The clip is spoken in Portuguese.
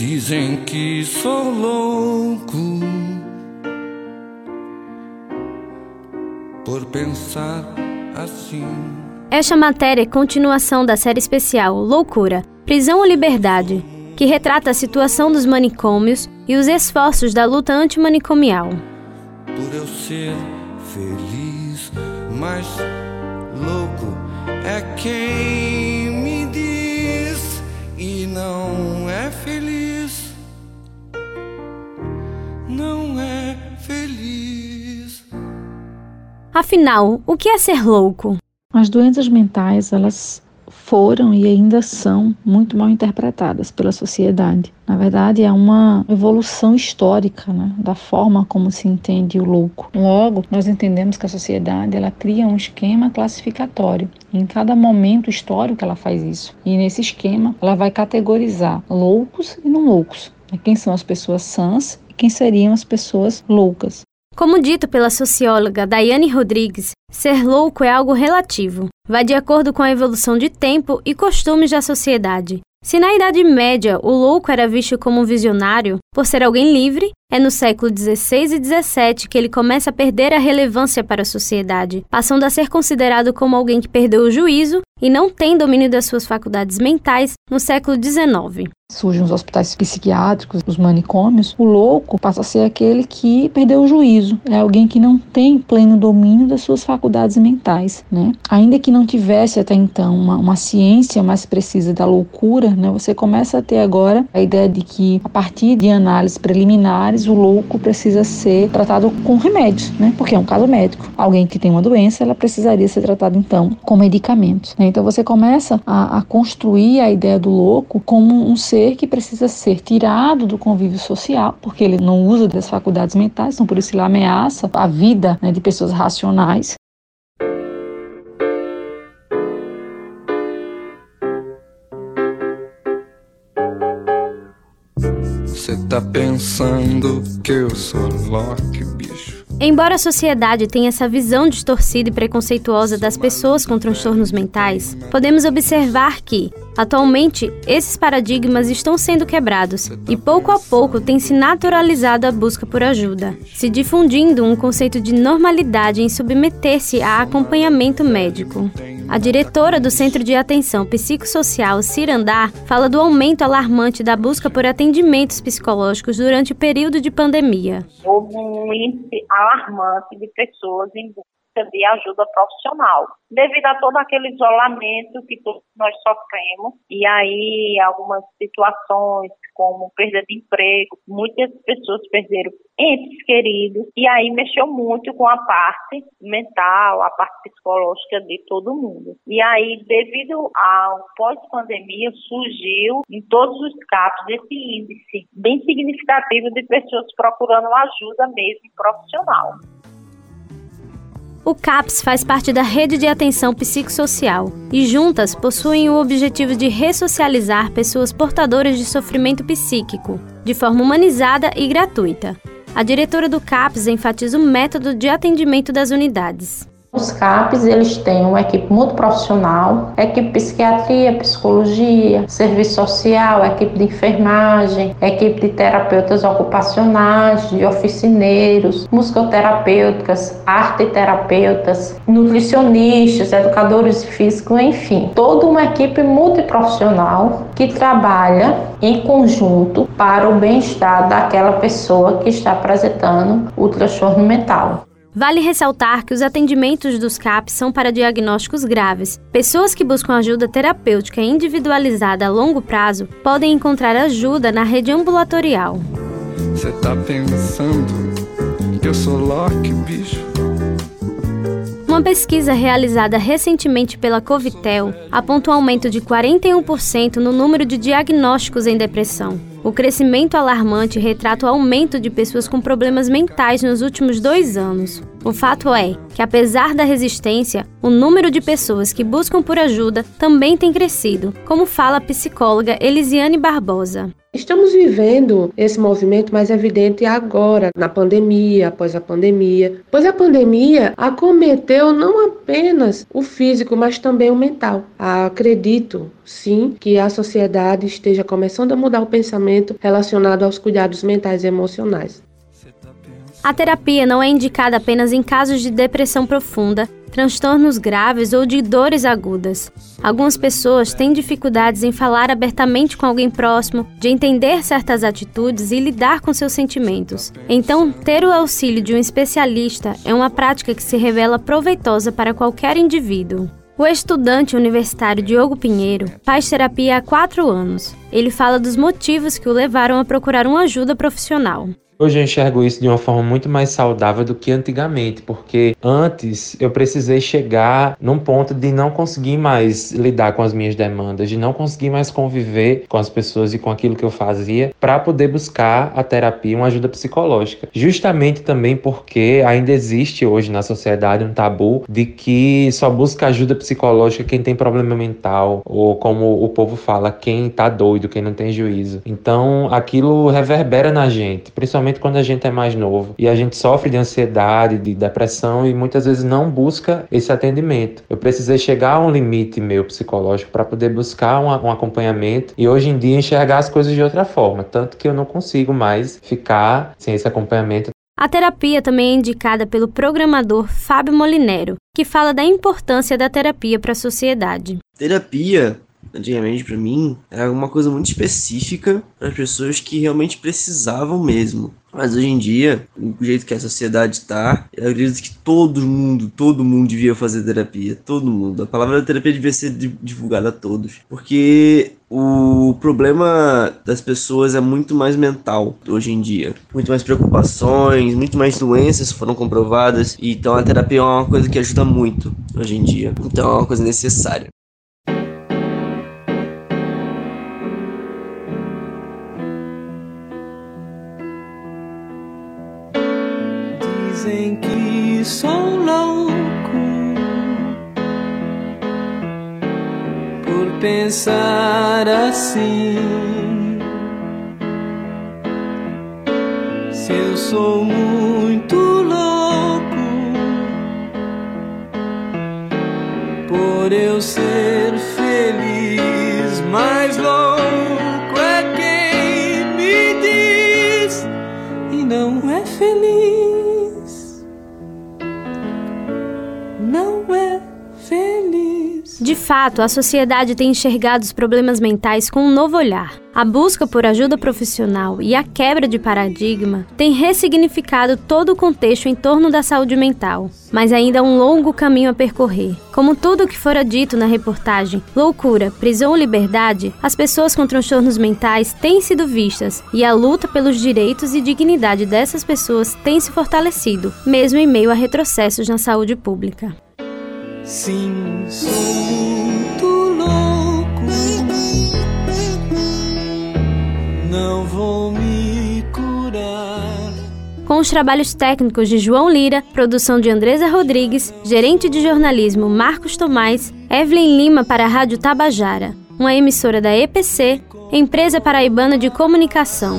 Dizem que sou louco por pensar assim. Esta matéria é continuação da série especial Loucura, Prisão ou Liberdade, que retrata a situação dos manicômios e os esforços da luta antimanicomial. Por eu ser feliz, mas louco é quem Afinal, o que é ser louco? As doenças mentais, elas foram e ainda são muito mal interpretadas pela sociedade. Na verdade, é uma evolução histórica né, da forma como se entende o louco. Logo, nós entendemos que a sociedade ela cria um esquema classificatório. Em cada momento histórico ela faz isso. E nesse esquema ela vai categorizar loucos e não loucos. Quem são as pessoas sãs e quem seriam as pessoas loucas. Como dito pela socióloga Daiane Rodrigues, ser louco é algo relativo. Vai de acordo com a evolução de tempo e costumes da sociedade. Se na Idade Média o louco era visto como um visionário, por ser alguém livre, é no século XVI e XVII que ele começa a perder a relevância para a sociedade, passando a ser considerado como alguém que perdeu o juízo e não tem domínio das suas faculdades mentais no século XIX surgem os hospitais psiquiátricos, os manicômios, o louco passa a ser aquele que perdeu o juízo, é alguém que não tem pleno domínio das suas faculdades mentais, né? Ainda que não tivesse até então uma, uma ciência mais precisa da loucura, né? Você começa a ter agora a ideia de que a partir de análises preliminares o louco precisa ser tratado com remédios, né? Porque é um caso médico. Alguém que tem uma doença, ela precisaria ser tratada então com medicamentos. Né? Então você começa a, a construir a ideia do louco como um ser que precisa ser tirado do convívio social, porque ele não usa das faculdades mentais, então por isso ele ameaça a vida né, de pessoas racionais. Tá pensando que eu sou Loki, bicho? Embora a sociedade tenha essa visão distorcida e preconceituosa das pessoas com transtornos mentais, podemos observar que, atualmente, esses paradigmas estão sendo quebrados e pouco a pouco tem se naturalizado a busca por ajuda, se difundindo um conceito de normalidade em submeter-se a acompanhamento médico. A diretora do Centro de Atenção Psicossocial Cirandar fala do aumento alarmante da busca por atendimentos psicológicos durante o período de pandemia. Houve um índice alarmante de pessoas em busca de ajuda profissional, devido a todo aquele isolamento que todos nós sofremos, e aí algumas situações como perda de emprego, muitas pessoas perderam entes queridos, e aí mexeu muito com a parte mental, a parte psicológica de todo mundo. E aí, devido ao pós-pandemia, surgiu em todos os casos esse índice bem significativo de pessoas procurando ajuda mesmo profissional. O CAPS faz parte da rede de atenção psicossocial e juntas possuem o objetivo de ressocializar pessoas portadoras de sofrimento psíquico, de forma humanizada e gratuita. A diretora do CAPS enfatiza o método de atendimento das unidades. Os CAPs, eles têm uma equipe muito profissional, equipe de psiquiatria, psicologia, serviço social, equipe de enfermagem, equipe de terapeutas ocupacionais, de oficineiros, musicoterapêuticas, arteterapeutas, nutricionistas, educadores físicos, enfim, toda uma equipe multiprofissional que trabalha em conjunto para o bem-estar daquela pessoa que está apresentando o transtorno mental. Vale ressaltar que os atendimentos dos CAPs são para diagnósticos graves. Pessoas que buscam ajuda terapêutica individualizada a longo prazo podem encontrar ajuda na rede ambulatorial. Você tá pensando que eu sou Loki, bicho? Uma pesquisa realizada recentemente pela Covitel aponta um aumento de 41% no número de diagnósticos em depressão. O crescimento alarmante retrata o aumento de pessoas com problemas mentais nos últimos dois anos. O fato é que, apesar da resistência, o número de pessoas que buscam por ajuda também tem crescido, como fala a psicóloga Elisiane Barbosa. Estamos vivendo esse movimento mais evidente agora, na pandemia, após a pandemia, pois a pandemia acometeu não apenas o físico, mas também o mental. Acredito, sim, que a sociedade esteja começando a mudar o pensamento relacionado aos cuidados mentais e emocionais. A terapia não é indicada apenas em casos de depressão profunda, transtornos graves ou de dores agudas. Algumas pessoas têm dificuldades em falar abertamente com alguém próximo, de entender certas atitudes e lidar com seus sentimentos. Então, ter o auxílio de um especialista é uma prática que se revela proveitosa para qualquer indivíduo. O estudante universitário Diogo Pinheiro faz terapia há quatro anos. Ele fala dos motivos que o levaram a procurar uma ajuda profissional. Hoje eu enxergo isso de uma forma muito mais saudável do que antigamente, porque antes eu precisei chegar num ponto de não conseguir mais lidar com as minhas demandas, de não conseguir mais conviver com as pessoas e com aquilo que eu fazia, para poder buscar a terapia, uma ajuda psicológica. Justamente também porque ainda existe hoje na sociedade um tabu de que só busca ajuda psicológica quem tem problema mental, ou como o povo fala, quem tá doido, quem não tem juízo. Então aquilo reverbera na gente, principalmente principalmente quando a gente é mais novo e a gente sofre de ansiedade, de depressão e muitas vezes não busca esse atendimento. Eu precisei chegar a um limite meu psicológico para poder buscar um, um acompanhamento e hoje em dia enxergar as coisas de outra forma, tanto que eu não consigo mais ficar sem esse acompanhamento. A terapia também é indicada pelo programador Fábio Molinero, que fala da importância da terapia para a sociedade. Terapia antigamente para mim era uma coisa muito específica para as pessoas que realmente precisavam mesmo. Mas hoje em dia, o jeito que a sociedade está, eu acredito que todo mundo, todo mundo devia fazer terapia. Todo mundo. A palavra terapia devia ser divulgada a todos. Porque o problema das pessoas é muito mais mental hoje em dia. Muito mais preocupações, muito mais doenças foram comprovadas. Então a terapia é uma coisa que ajuda muito hoje em dia. Então é uma coisa necessária. Dizem que sou louco por pensar assim. Se eu sou muito louco por eu ser feliz, mais louco fato, a sociedade tem enxergado os problemas mentais com um novo olhar. A busca por ajuda profissional e a quebra de paradigma tem ressignificado todo o contexto em torno da saúde mental, mas ainda há um longo caminho a percorrer. Como tudo o que fora dito na reportagem, loucura, prisão ou liberdade, as pessoas com transtornos mentais têm sido vistas e a luta pelos direitos e dignidade dessas pessoas tem se fortalecido, mesmo em meio a retrocessos na saúde pública. Sim, sou Não vou me curar. Com os trabalhos técnicos de João Lira, produção de Andresa Rodrigues, gerente de jornalismo Marcos Tomás, Evelyn Lima para a Rádio Tabajara, uma emissora da EPC, Empresa Paraibana de Comunicação.